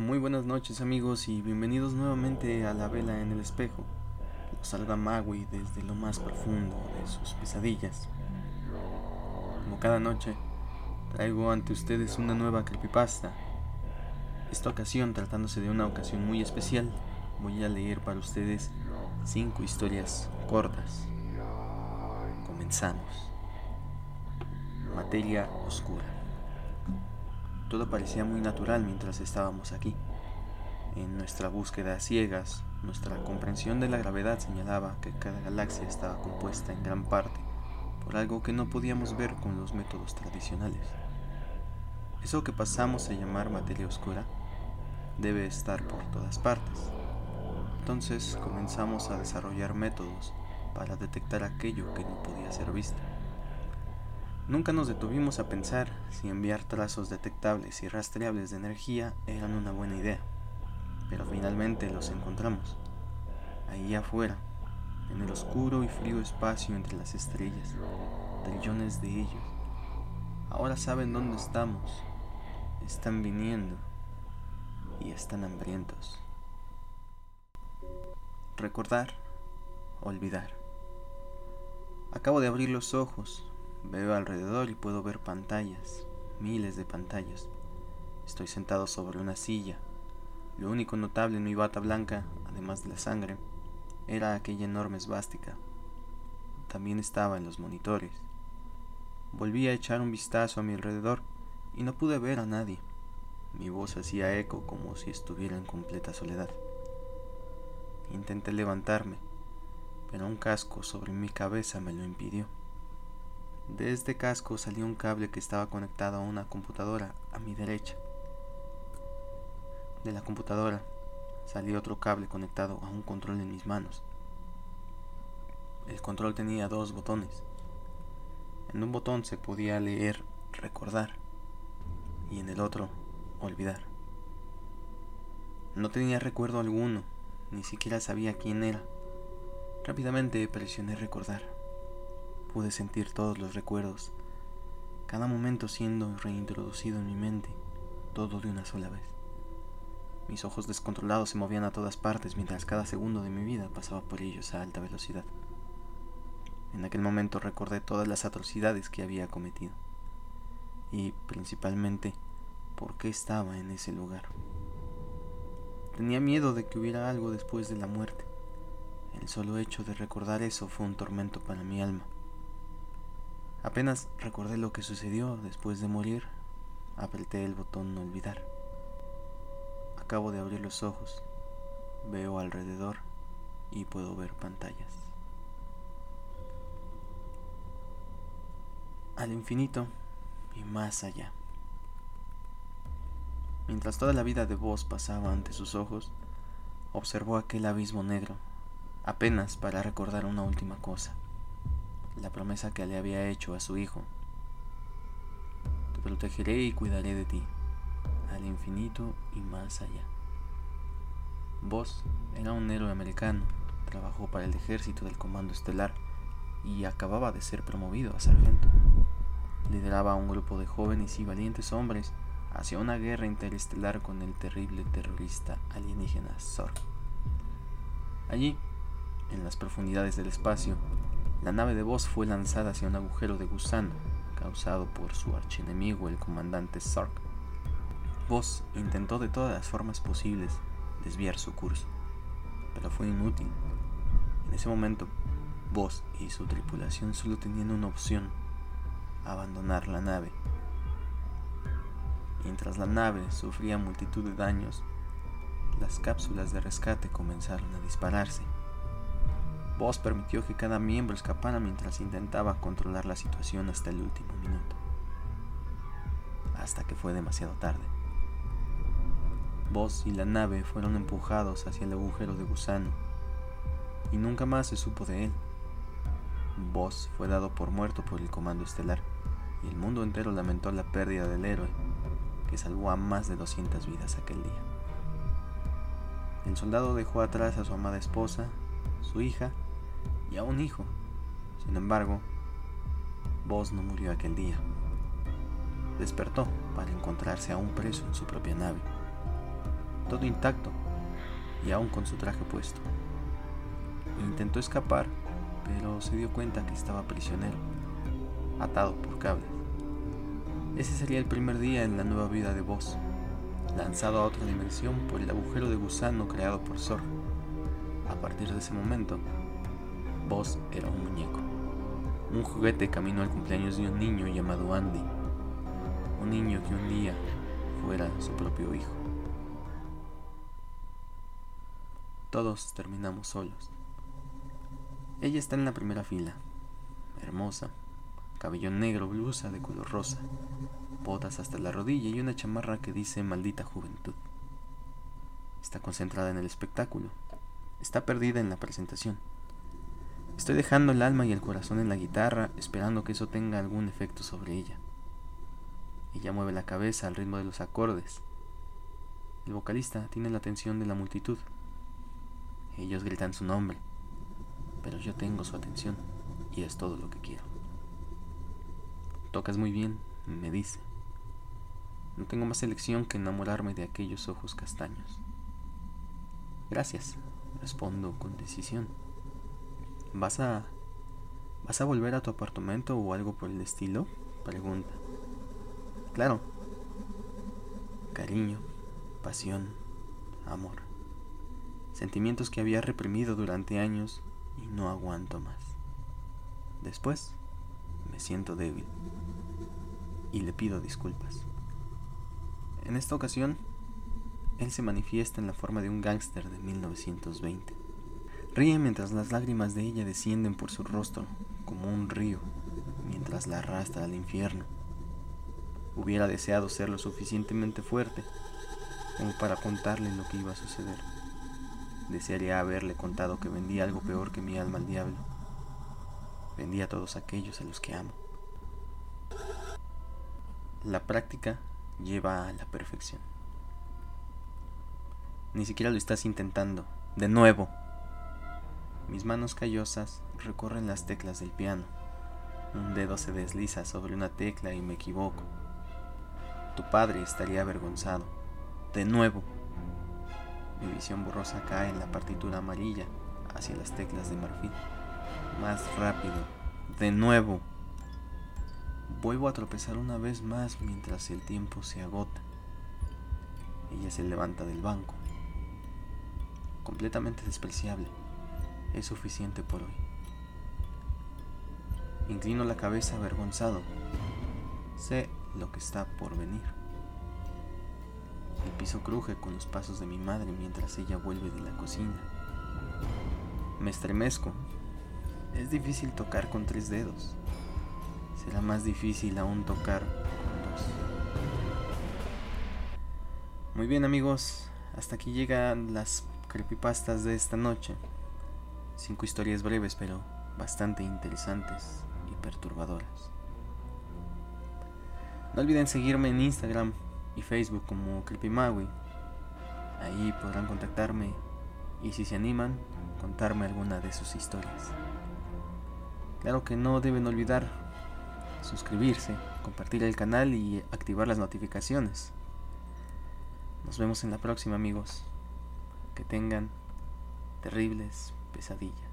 Muy buenas noches amigos y bienvenidos nuevamente a La Vela en el Espejo. Los salva Magui desde lo más profundo de sus pesadillas. Como cada noche, traigo ante ustedes una nueva creepypasta. Esta ocasión, tratándose de una ocasión muy especial, voy a leer para ustedes cinco historias cortas. Comenzamos. Materia oscura. Todo parecía muy natural mientras estábamos aquí. En nuestra búsqueda a ciegas, nuestra comprensión de la gravedad señalaba que cada galaxia estaba compuesta en gran parte por algo que no podíamos ver con los métodos tradicionales. Eso que pasamos a llamar materia oscura debe estar por todas partes. Entonces comenzamos a desarrollar métodos para detectar aquello que no podía ser visto. Nunca nos detuvimos a pensar si enviar trazos detectables y rastreables de energía eran una buena idea, pero finalmente los encontramos, ahí afuera, en el oscuro y frío espacio entre las estrellas, trillones de ellos. Ahora saben dónde estamos, están viniendo y están hambrientos. Recordar, olvidar. Acabo de abrir los ojos Veo alrededor y puedo ver pantallas, miles de pantallas. Estoy sentado sobre una silla. Lo único notable en mi bata blanca, además de la sangre, era aquella enorme esvástica. También estaba en los monitores. Volví a echar un vistazo a mi alrededor y no pude ver a nadie. Mi voz hacía eco como si estuviera en completa soledad. Intenté levantarme, pero un casco sobre mi cabeza me lo impidió. De este casco salió un cable que estaba conectado a una computadora a mi derecha. De la computadora salió otro cable conectado a un control en mis manos. El control tenía dos botones. En un botón se podía leer recordar y en el otro olvidar. No tenía recuerdo alguno, ni siquiera sabía quién era. Rápidamente presioné recordar. Pude sentir todos los recuerdos, cada momento siendo reintroducido en mi mente, todo de una sola vez. Mis ojos descontrolados se movían a todas partes mientras cada segundo de mi vida pasaba por ellos a alta velocidad. En aquel momento recordé todas las atrocidades que había cometido y principalmente por qué estaba en ese lugar. Tenía miedo de que hubiera algo después de la muerte. El solo hecho de recordar eso fue un tormento para mi alma. Apenas recordé lo que sucedió después de morir, apreté el botón no olvidar. Acabo de abrir los ojos, veo alrededor y puedo ver pantallas. Al infinito y más allá. Mientras toda la vida de vos pasaba ante sus ojos, observó aquel abismo negro, apenas para recordar una última cosa la promesa que le había hecho a su hijo. Te protegeré y cuidaré de ti, al infinito y más allá. Vos era un héroe americano, trabajó para el ejército del Comando Estelar y acababa de ser promovido a sargento. Lideraba a un grupo de jóvenes y valientes hombres hacia una guerra interestelar con el terrible terrorista alienígena Zorg. Allí, en las profundidades del espacio, la nave de Voss fue lanzada hacia un agujero de gusano causado por su archienemigo, el comandante Sark. Voss intentó de todas las formas posibles desviar su curso, pero fue inútil. En ese momento, Voss y su tripulación solo tenían una opción, abandonar la nave. Mientras la nave sufría multitud de daños, las cápsulas de rescate comenzaron a dispararse. Voss permitió que cada miembro escapara mientras intentaba controlar la situación hasta el último minuto. Hasta que fue demasiado tarde. Voss y la nave fueron empujados hacia el agujero de gusano y nunca más se supo de él. Voss fue dado por muerto por el comando estelar y el mundo entero lamentó la pérdida del héroe que salvó a más de 200 vidas aquel día. El soldado dejó atrás a su amada esposa, su hija y a un hijo. Sin embargo, Vos no murió aquel día. Despertó para encontrarse a un preso en su propia nave. todo intacto y aún con su traje puesto. Intentó escapar, pero se dio cuenta que estaba prisionero, atado por cables. Ese sería el primer día en la nueva vida de Voss, lanzado a otra dimensión por el agujero de gusano creado por Zorg. A partir de ese momento, Voss era un muñeco. Un juguete caminó al cumpleaños de un niño llamado Andy. Un niño que un día fuera su propio hijo. Todos terminamos solos. Ella está en la primera fila, hermosa, cabello negro, blusa de color rosa, botas hasta la rodilla y una chamarra que dice maldita juventud. Está concentrada en el espectáculo, está perdida en la presentación. Estoy dejando el alma y el corazón en la guitarra, esperando que eso tenga algún efecto sobre ella. Ella mueve la cabeza al ritmo de los acordes. El vocalista tiene la atención de la multitud. Ellos gritan su nombre pero yo tengo su atención y es todo lo que quiero. Tocas muy bien, me dice. No tengo más elección que enamorarme de aquellos ojos castaños. Gracias, respondo con decisión. ¿Vas a... ¿Vas a volver a tu apartamento o algo por el estilo? Pregunta. Claro. Cariño, pasión, amor. Sentimientos que había reprimido durante años y no aguanto más. Después me siento débil y le pido disculpas. En esta ocasión, él se manifiesta en la forma de un gángster de 1920. Ríe mientras las lágrimas de ella descienden por su rostro como un río mientras la arrastra al infierno. Hubiera deseado ser lo suficientemente fuerte como para contarle lo que iba a suceder. Desearía haberle contado que vendía algo peor que mi alma al diablo. Vendía a todos aquellos a los que amo. La práctica lleva a la perfección. Ni siquiera lo estás intentando. De nuevo. Mis manos callosas recorren las teclas del piano. Un dedo se desliza sobre una tecla y me equivoco. Tu padre estaría avergonzado. De nuevo. Mi visión borrosa cae en la partitura amarilla hacia las teclas de marfil. Más rápido. De nuevo. Vuelvo a tropezar una vez más mientras el tiempo se agota. Ella se levanta del banco. Completamente despreciable. Es suficiente por hoy. Inclino la cabeza avergonzado. Sé lo que está por venir. El piso cruje con los pasos de mi madre mientras ella vuelve de la cocina. Me estremezco. Es difícil tocar con tres dedos. Será más difícil aún tocar con dos. Muy bien amigos, hasta aquí llegan las creepypastas de esta noche. Cinco historias breves pero bastante interesantes y perturbadoras. No olviden seguirme en Instagram y Facebook como CreepyMaui. Ahí podrán contactarme y si se animan, contarme alguna de sus historias. Claro que no deben olvidar suscribirse, compartir el canal y activar las notificaciones. Nos vemos en la próxima amigos. Que tengan terribles pesadillas.